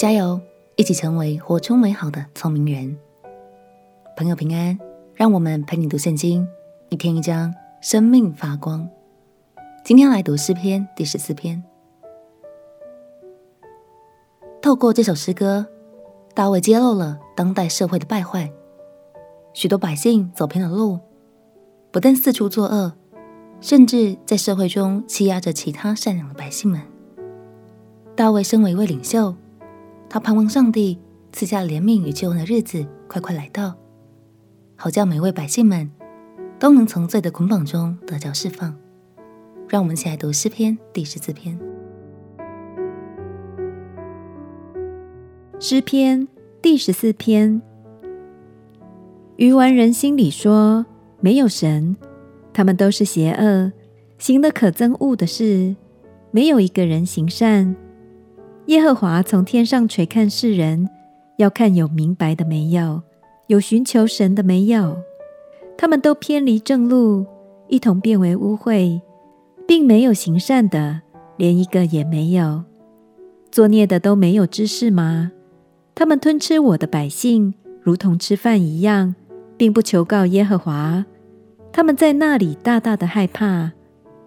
加油，一起成为活出美好的聪明人。朋友平安，让我们陪你读圣经，一天一章，生命发光。今天来读诗篇第十四篇。透过这首诗歌，大卫揭露了当代社会的败坏，许多百姓走偏了路，不但四处作恶，甚至在社会中欺压着其他善良的百姓们。大卫身为一位领袖，他盼望上帝赐下怜悯与救恩的日子快快来到，好叫每位百姓们都能从罪的捆绑中得着释放。让我们一起来读诗篇第十四篇。诗篇第十四篇：愚顽人心里说，没有神，他们都是邪恶，行的可憎恶的事，没有一个人行善。耶和华从天上垂看世人，要看有明白的没有，有寻求神的没有。他们都偏离正路，一同变为污秽，并没有行善的，连一个也没有。作孽的都没有知识吗？他们吞吃我的百姓，如同吃饭一样，并不求告耶和华。他们在那里大大的害怕，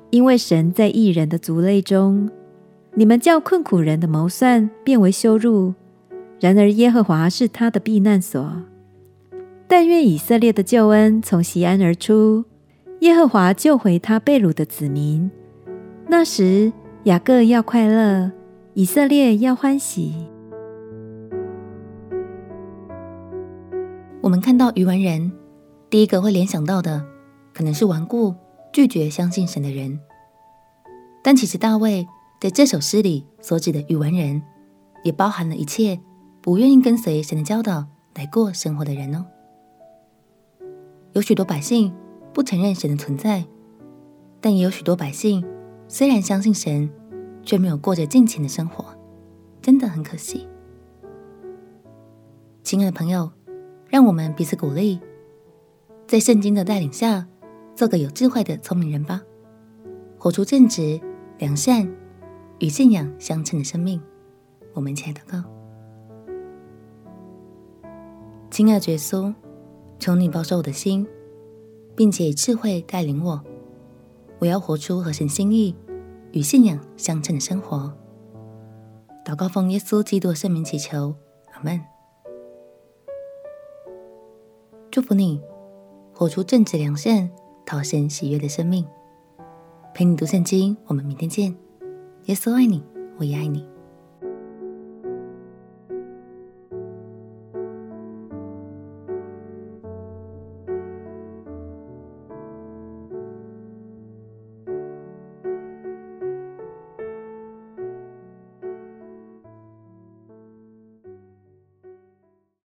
因为神在异人的族类中。你们叫困苦人的谋算变为羞辱，然而耶和华是他的避难所。但愿以色列的救恩从西安而出，耶和华救回他被掳的子民。那时雅各要快乐，以色列要欢喜。我们看到愚顽人，第一个会联想到的可能是顽固、拒绝相信神的人，但其实大卫。在这首诗里所指的愚顽人，也包含了一切不愿意跟随神的教导来过生活的人哦。有许多百姓不承认神的存在，但也有许多百姓虽然相信神，却没有过着敬虔的生活，真的很可惜。亲爱的朋友，让我们彼此鼓励，在圣经的带领下，做个有智慧的聪明人吧，活出正直、良善。与信仰相称的生命，我们一起来祷告。亲爱的耶稣，求你保守我的心，并且以智慧带领我。我要活出合神心意与信仰相称的生活。祷告奉耶稣基督的圣名祈求，阿门。祝福你，活出正直良善、讨神喜悦的生命。陪你读圣经，我们明天见。耶稣爱你，我也爱你。